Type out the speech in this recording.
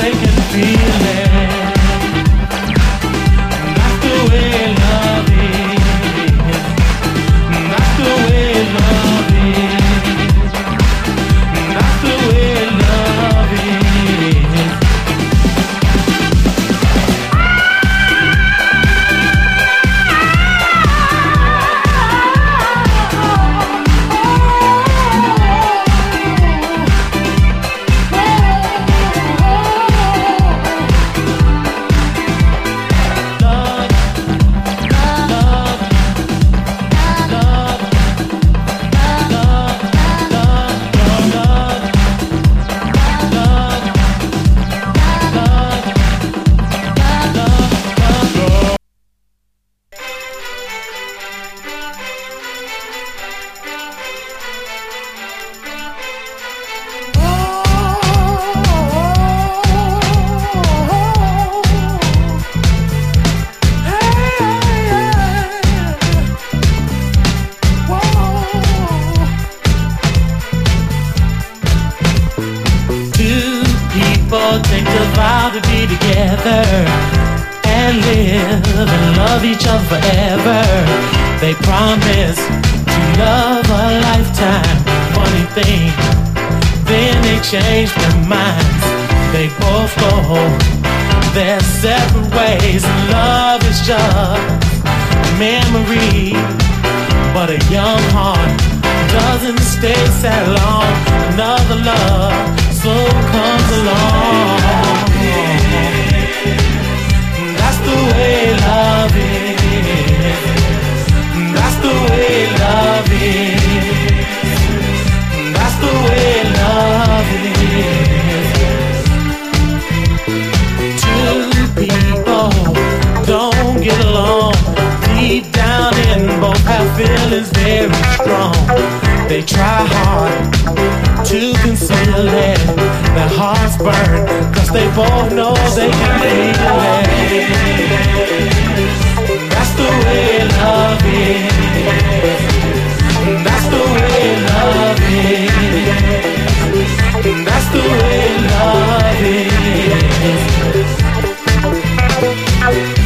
they can feel. Lord, take a vow to be together and live and love each other forever. They promise to love a lifetime. Funny thing, then they change their minds. They both go their separate ways. Love is just memory, but a young heart doesn't stay that long. Another love so comes along. burn. Cause they both know they can be it That's the way love is. That's the way love is. That's the way love is.